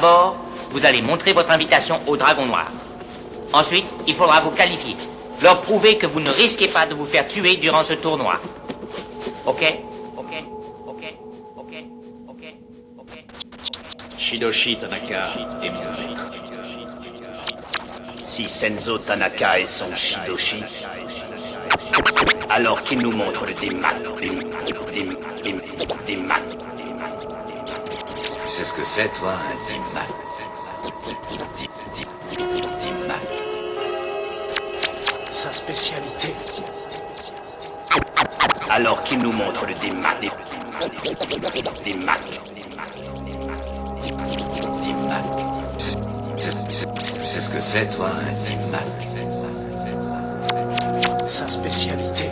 D'abord, vous allez montrer votre invitation au Dragon Noir. Ensuite, il faudra vous qualifier. Leur prouver que vous ne risquez pas de vous faire tuer durant ce tournoi. Ok? Ok? Ok? Ok? Ok? Ok? Shidoshi Tanaka est mon. Si Senzo Tanaka est son Shidoshi, alors qu'il nous montre le démat, sais ce que c'est, toi, un Deep Mac Sa spécialité. Alors qu'il nous montre le Deep Mac. Deep Mac. Sais ce que c'est, toi, un Deep Mac Sa spécialité.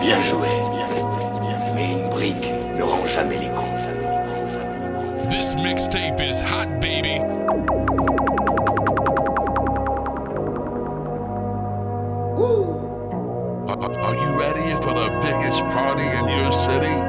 Bien joué. Mais une brique ne rend jamais les coups. This mixtape is hot, baby. Are are you ready for the biggest party in your city?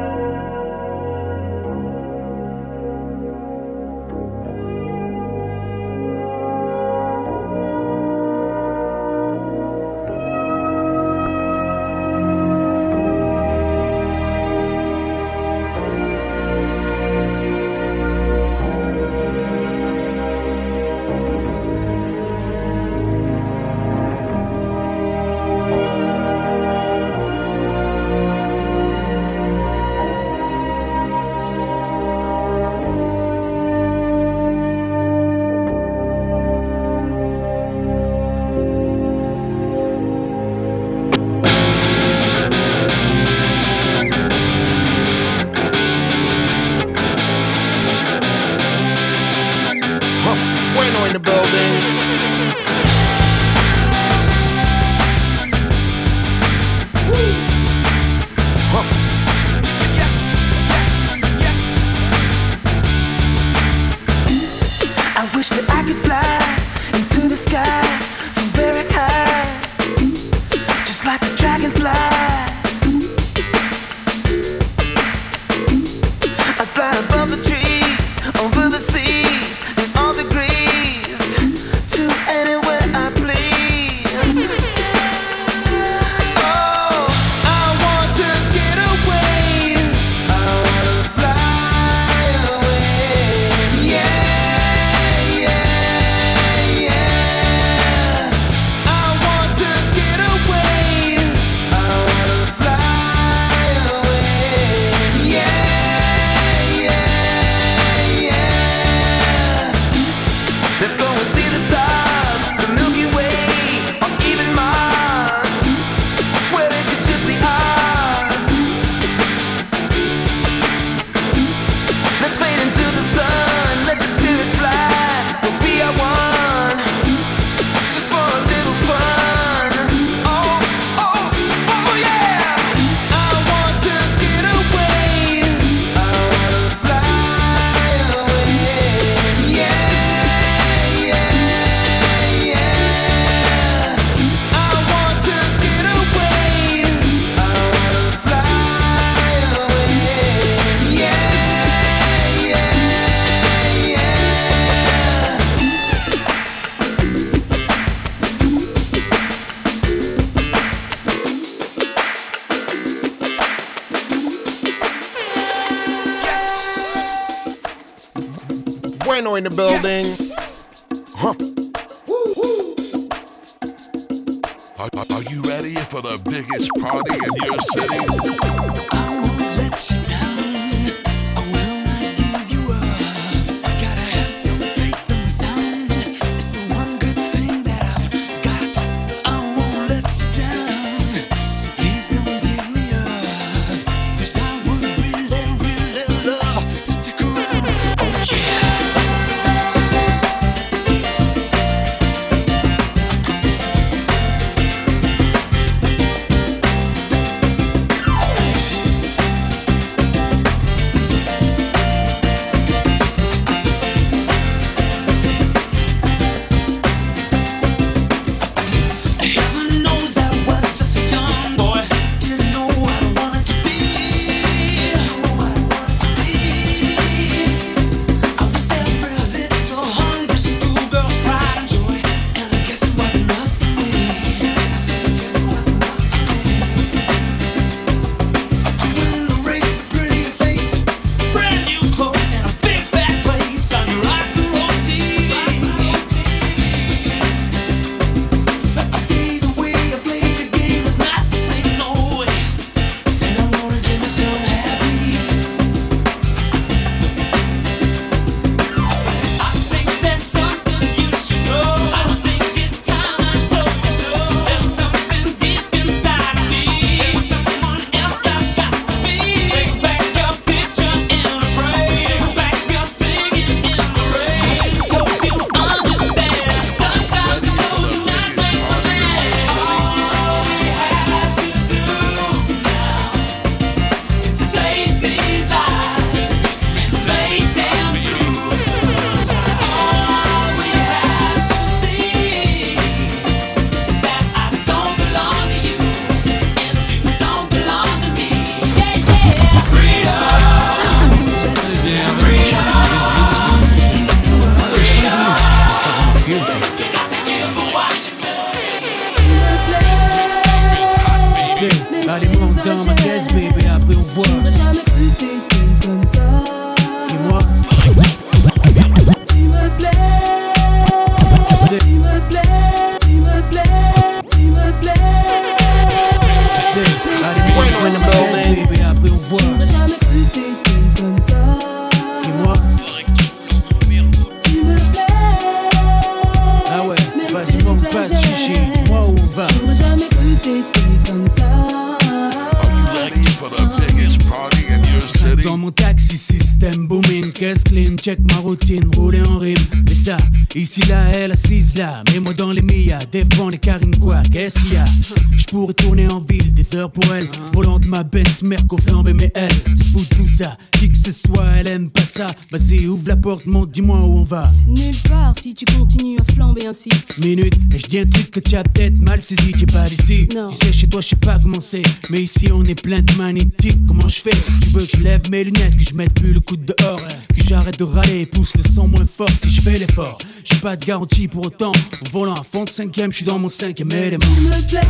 dis-moi où on va. Nulle part si tu continues à flamber ainsi. Minute, je dis un truc que tu as peut-être mal saisi, t'es pas ici. Non. Tu sais, chez toi, je sais pas comment c'est. Mais ici, on est plein de magnétiques, comment je fais? Tu veux que je lève mes lunettes, que je mette plus le coude dehors, que j'arrête de râler et pousse le sang moins fort si je fais l'effort. J'ai pas de garantie pour autant. Au volant à fond de cinquième, je suis dans mon cinquième élément. me plaît.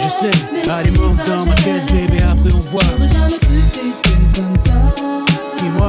Je sais, mais allez, monte dans ma caisse, bébé, après on voit. Ça. Dis-moi.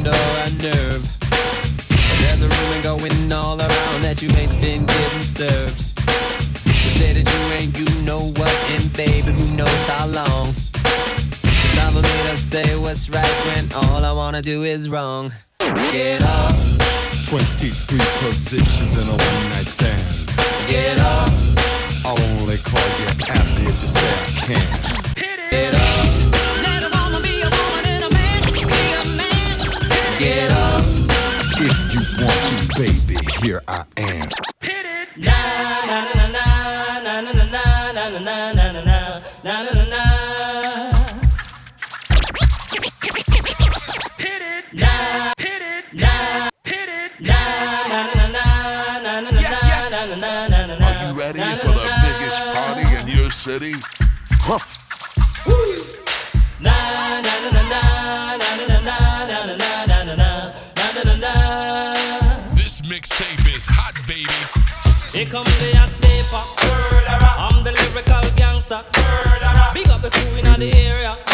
To offend or unnerve. But there's a rumor going all around that you ain't been getting served. You say that you ain't, you know what, and baby, who knows how long. Cause I'm a me to say what's right when all I wanna do is wrong. Get up, 23 positions in a one night stand. get up, I'll only call you after if you say I can. get up, baby, here I am. Pit it. Are you ready for the biggest party in your city? Huh. Come the hot. I'm the lyrical gangster. Big up the crew in the area.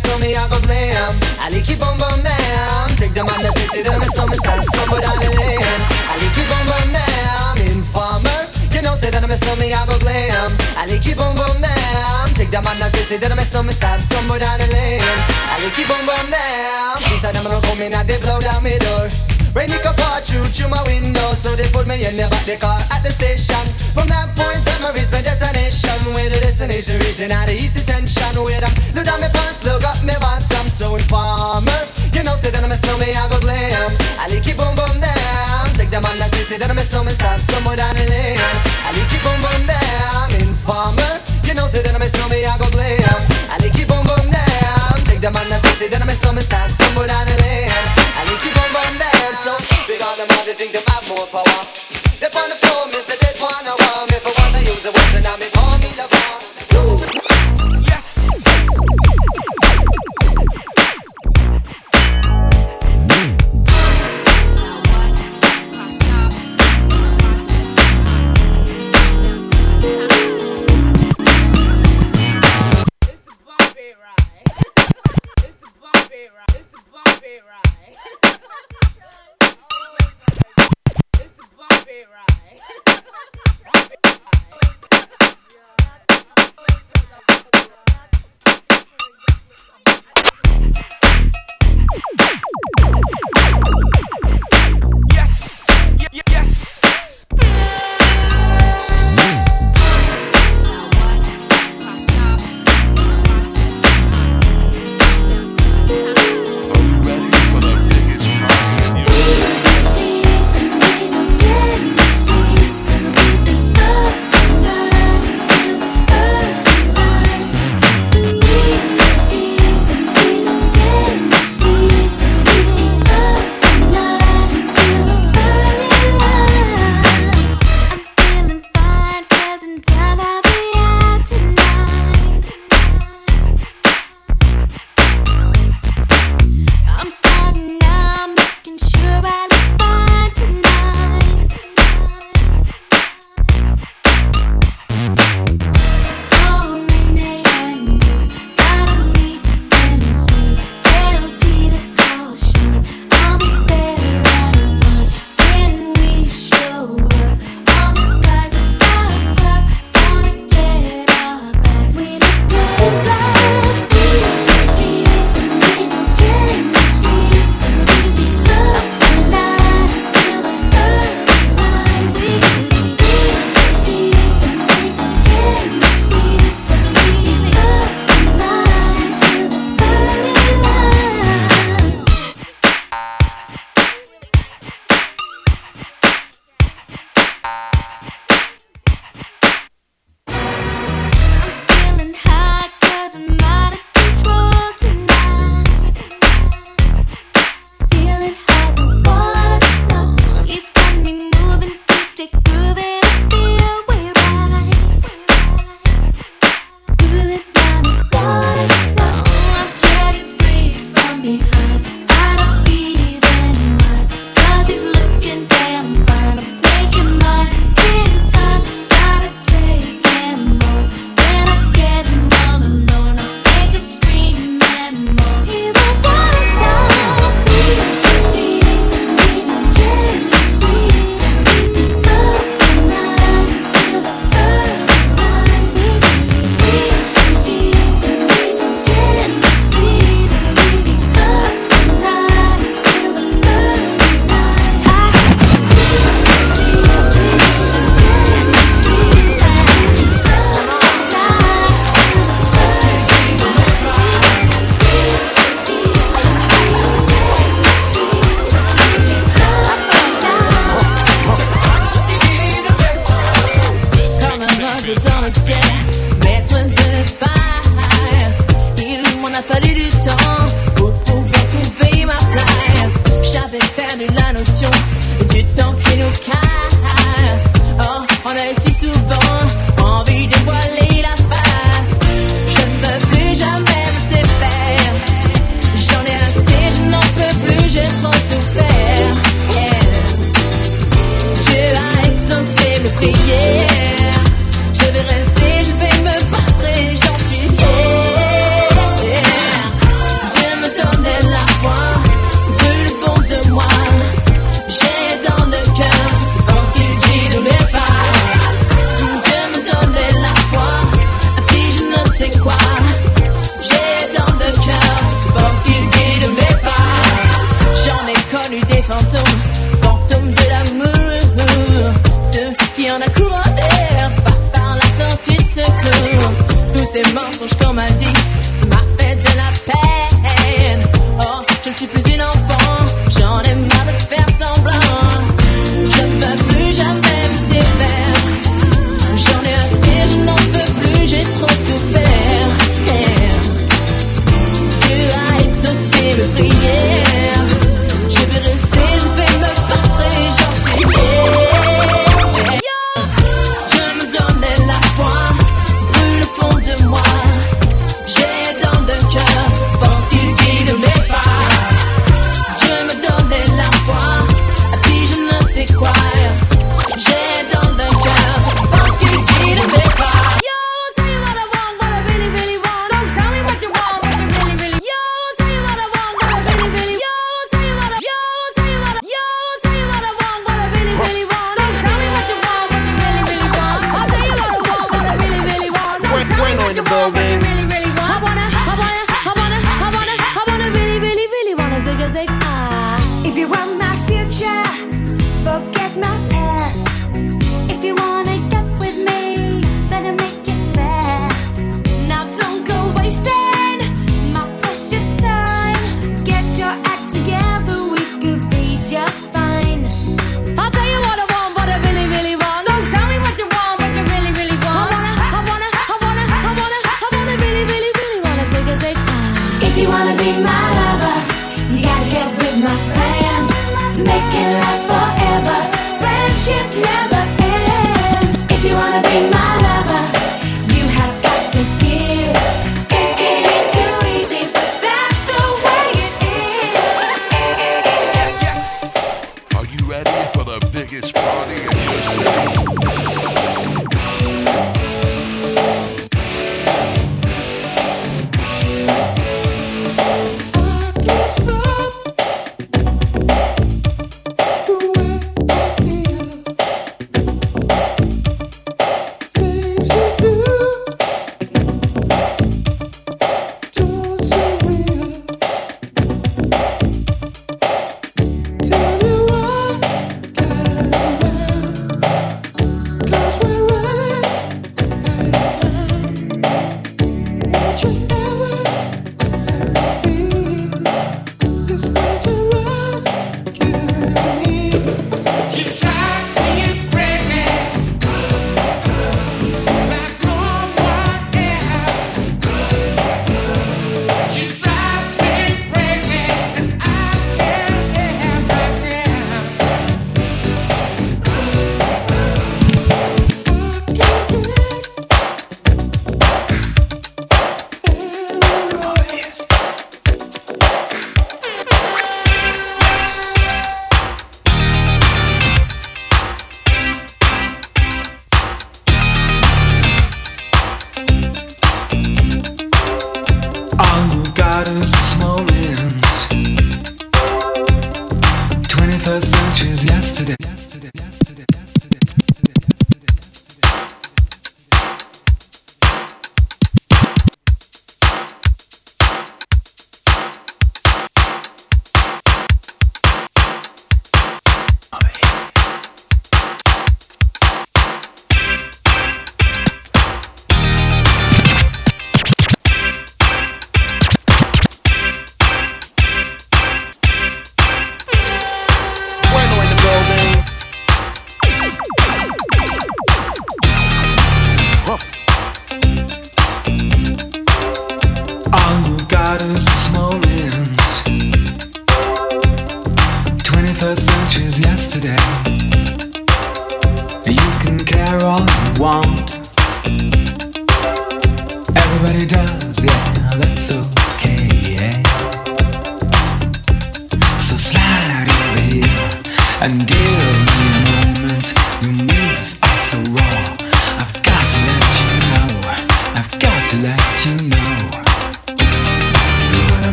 A stormy, I go blame. Ali keep on bum down. Take the man that say, say that I'm a stormy, somewhere down the lane. Ali keep on bum down. Informer, you know, say that I'm a stormy, I go blame. Ali keep on bum down. Take the man that say, say that I'm a stormy, stamp somewhere down the lane. Ali keep on bum down. These are them gonna come in and they blow down my door. Rain it come pour through through my window, so they put me in the back the car at the station. From that point on, I reached my destination. Where the destination reaching out of east detention. Where I look down my pants, look up my bottom. So informer, you know, say that I'm a snowman, I go glam. I like keep boom boom down. Take the man that say, say that I'm a snowman, stop somewhere down the lane. I like keep boom boom down. Informer, you know, say that I'm a snowman, I go glam. I like keep boom boom down. Take the man that say, say that I'm a snowman, stop somewhere down the lane.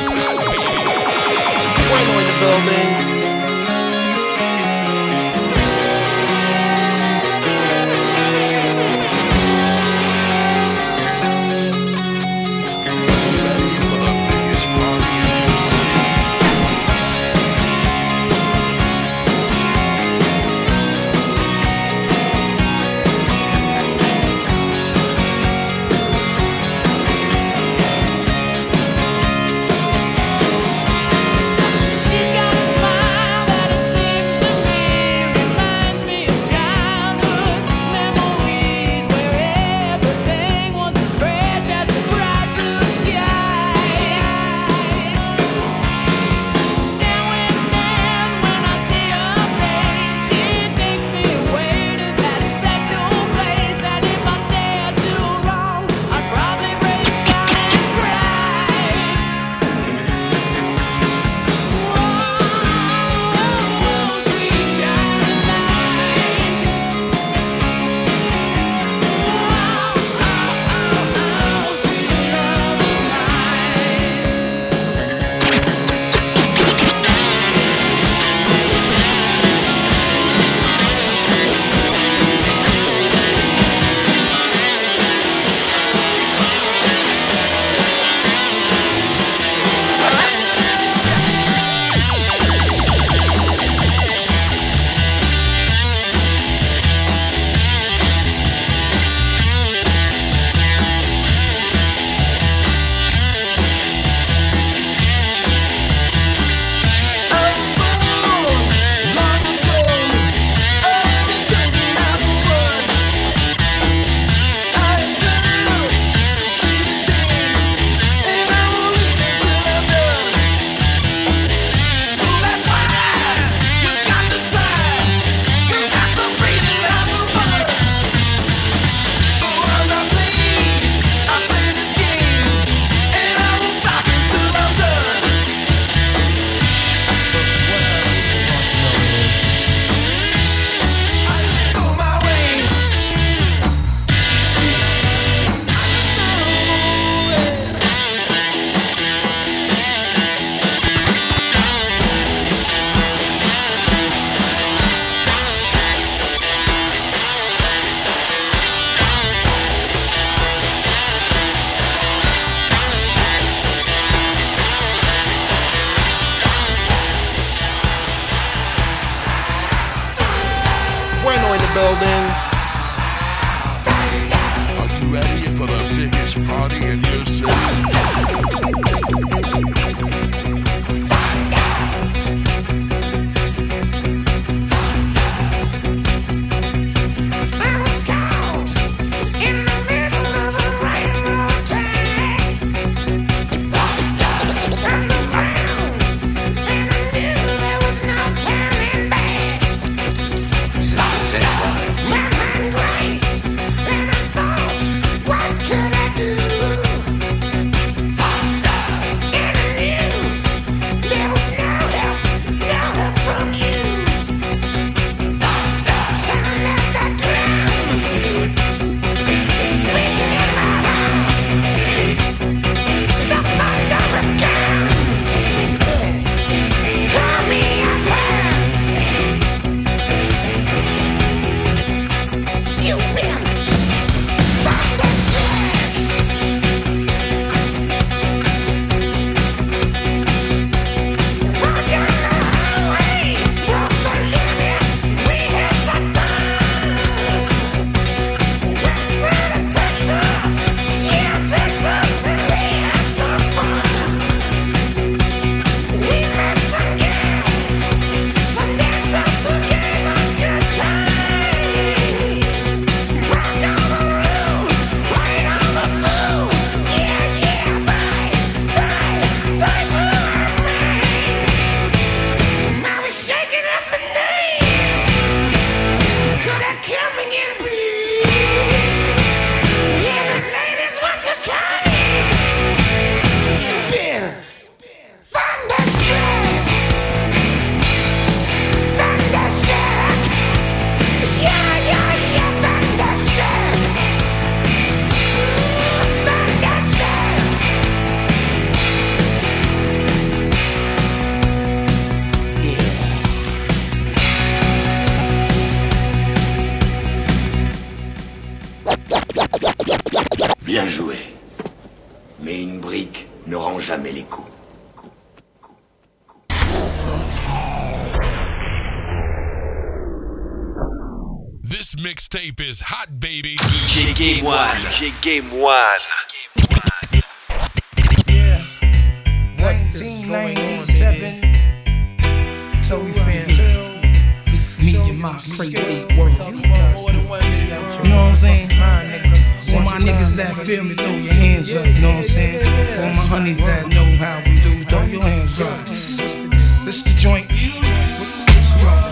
City? Bueno in the building. Mixtape is hot, baby. DJ Game One. DJ Game One. 1997. Toby Fantel. Me and my crazy world. You know what I'm saying? For my niggas that feel me, throw your hands up. You know what I'm saying? For my honeys that know how we do, throw your hands up. This the joint.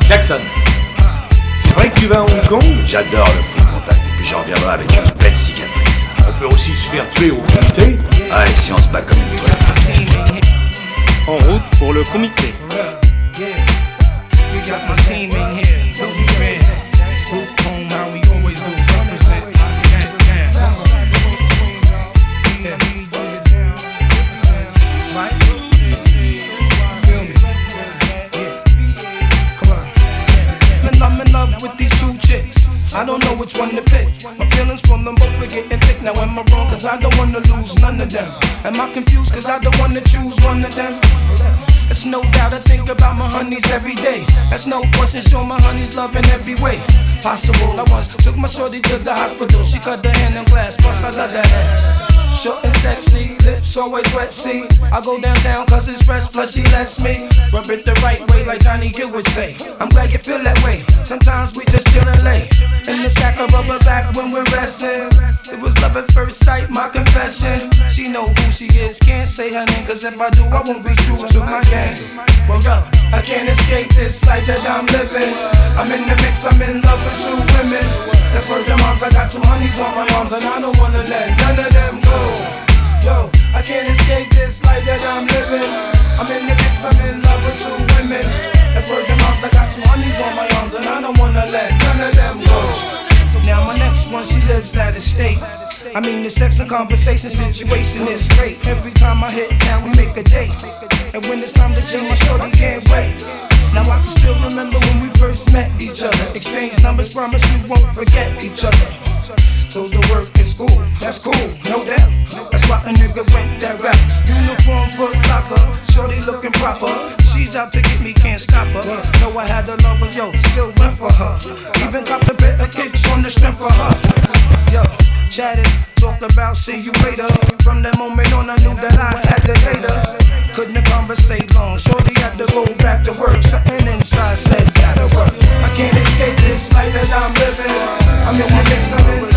Jackson. C'est vrai que tu vas à Hong Kong J'adore le full contact. Et puis j'en reviendrai avec une belle cicatrice. On peut aussi se faire tuer au comité Ah, et si on se bat comme une toile. En route pour le comité. One to pick. My feelings for them both are getting thick. Now am I wrong? Cause I don't wanna lose none of them. Am I confused? Cause I don't wanna choose one of them. It's no doubt I think about my honeys every day. That's no question, show my honeys love in every way possible. I once took my shorty to the hospital. She cut her hand in glass, plus I love that ass. Short and sexy, lips always wet, see. I go downtown cause it's fresh, plus she lets me rub it the right way, like Johnny Gill would say. I'm glad you feel that way. Sometimes we just chill and in the sack of rubber back when we're resting. It was love at first sight, my confession. She know who she is, can't say her name, cause if I do, I won't be true to my game. Well, yo, I can't escape this life that I'm living. I'm in the mix, I'm in love with two women. That's where the moms, I got two honeys on my arms, and I don't wanna let none of them go. Yo, I can't escape this life that I'm living. I'm in the mix, I'm in love with two women. That's where the moms, I got two honeys on my arms, and I don't wanna let none of them go. Now my next one, she lives out of state. I mean the sex and conversation situation is great. Every time I hit town, we make a date. And when it's time to chill, my shorty can't wait. Now I can still remember when we first met each other. Exchange numbers, promise we won't forget each other. Go to work and school, that's cool, proper. She's out to get me, can't stop her. Know I had the love of yo, still went for her. Even got the better kicks on the strength of her. Yo, chatted, talked about see you later. From that moment on, I knew that I had to hate her. Couldn't conversate long, shorty had to go back to work. Something inside said gotta work. I can't escape this life that I'm living. I'm in the mix, I'm in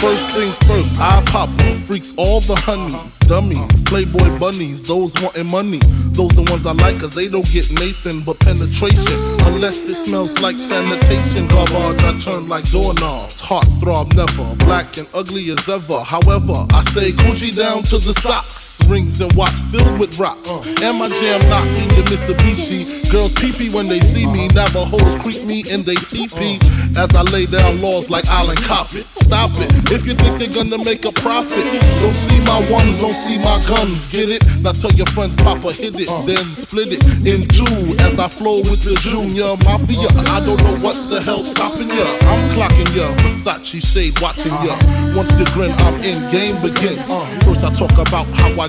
First things first, I pop. Freaks all the honeys, dummies, playboy bunnies, those wanting money. Those the ones I like, cause they don't get Nathan but penetration. Unless it smells like sanitation. Garbage, I turn like doorknobs. Heart throb never, black and ugly as ever. However, I stay Gucci down to the socks. Rings and watch filled with rocks. Uh. And my jam knocking the Mitsubishi. Girls pee when they see me. Uh-huh. Navajos creep me and they TP. Uh-huh. As I lay down laws like Island Coppet. Stop it. If you think they're gonna make a profit, don't see my ones, don't see my guns. Get it? Now tell your friends, Papa hit it, uh-huh. then split it in two. As I flow with the Junior Mafia, I don't know what the hell's stopping ya. I'm clocking ya, Versace shade watching ya. Once you grin, I'm in, game begins. First I talk about how I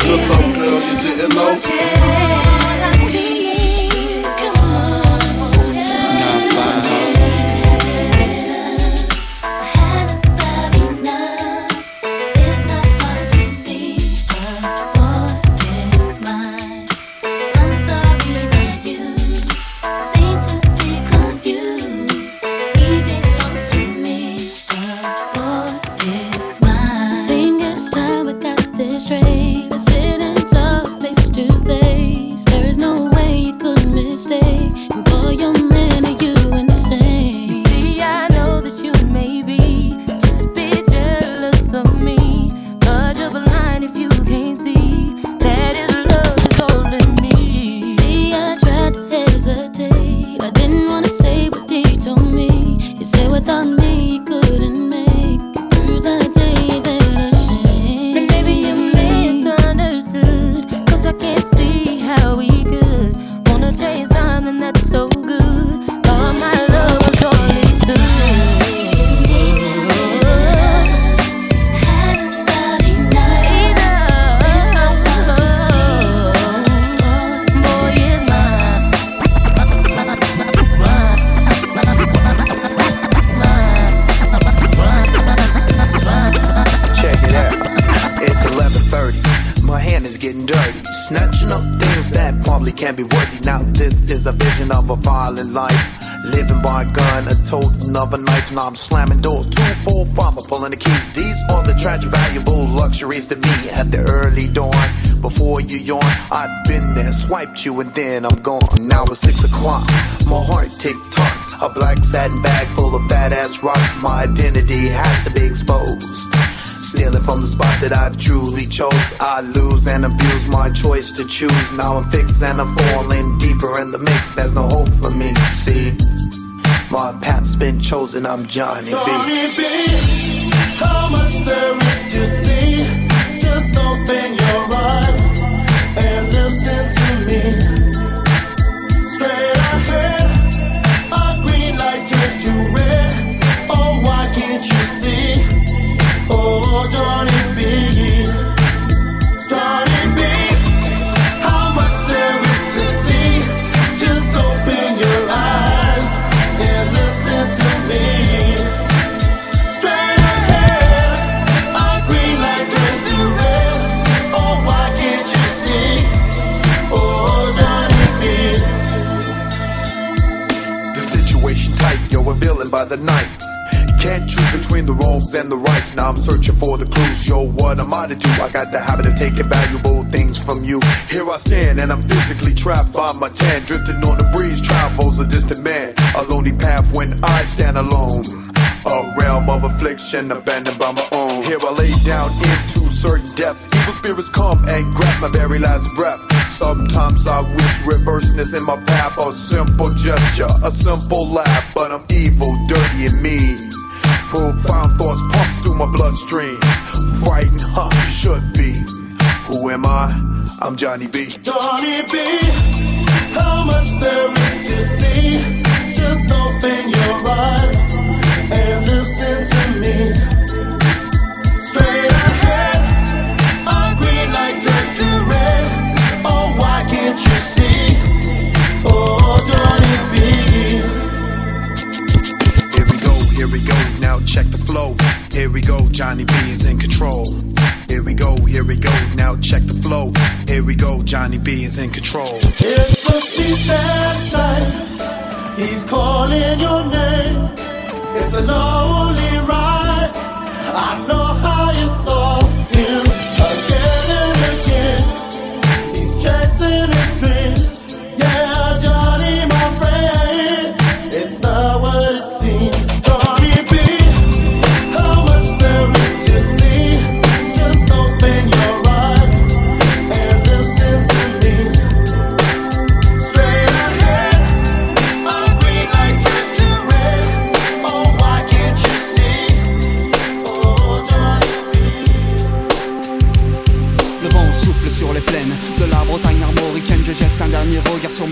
Good love, girl, you didn't know. Chosen. I'm Johnny B. by the knife. Can't choose between the wrongs and the rights. Now I'm searching for the clues. Yo, what am I to do? I got the habit of taking valuable things from you. Here I stand, and I'm physically trapped by my tan. Drifting on the breeze, travels a distant man. A lonely path when I stand alone. A realm of affliction abandoned by my own. Here I lay down into certain depths. Evil spirits come and grasp my very last breath. Sometimes I wish reverseness in my path. A simple gesture, a simple laugh, but I'm evil and mean. Profound thoughts pump through my bloodstream. Frightened, huh? Should be. Who am I? I'm Johnny B. Johnny B, how much there is to see? Just open your eyes and listen to me. Straight ahead, a green light turns to red. Oh, why can't you see? Flow. Here we go, Johnny B is in control. Here we go, here we go, now check the flow. Here we go, Johnny B is in control. It's a past night. He's calling your name. It's a lonely ride. I know how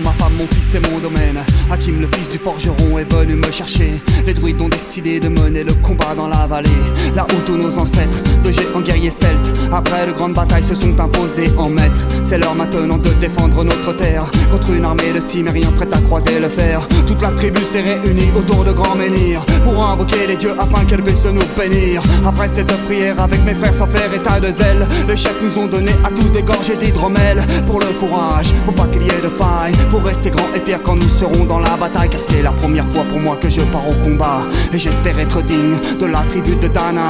ma femme, mon fils et mon domaine. Hakim, le fils du forgeron, est venu me chercher. Les druides ont décidé de mener le combat dans la vallée. Là où tous nos ancêtres, de géants guerriers celtes, après de grandes batailles, se sont imposés en maîtres. C'est l'heure maintenant de défendre notre terre contre une armée de cimériens prête à croiser le fer. Toute la tribu s'est réunie autour de grands menhirs pour invoquer les dieux afin qu'elle puisse nous bénir. Après cette prière, avec mes frères sans faire état de zèle, les chefs nous ont donné à tous des gorgées d'hydromel pour le courage, pour pas qu'il y ait de faille, pour rester grand et fier quand nous serons dans la bataille. Car c'est la première fois pour moi que je pars au combat et j'espère être digne de la tribu de Dana.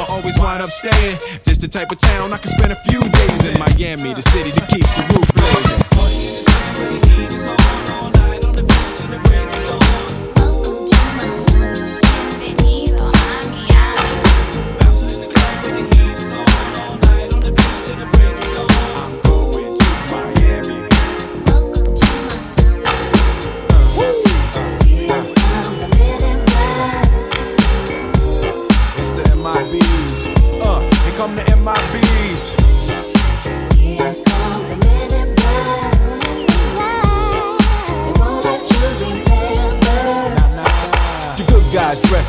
I always wind up staying. This the type of town I can spend a few days in Miami, the city that keeps the roof blazing. It's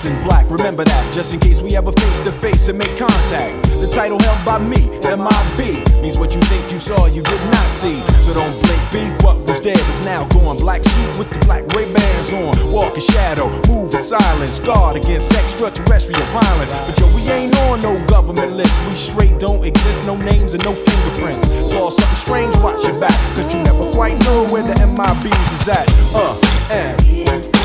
in black, remember that, just in case we ever face to face and make contact. The title held by me, MIB, means what you think you saw, you did not see. So don't blink, be what was dead is now gone. Black suit with the black Ray Bans on, walk in shadow, move in silence, guard against extraterrestrial violence. But yo, we ain't on no government list, we straight don't exist, no names and no fingerprints. Saw something strange, watch your back, cause you never quite know where the MIBs is at. Uh. And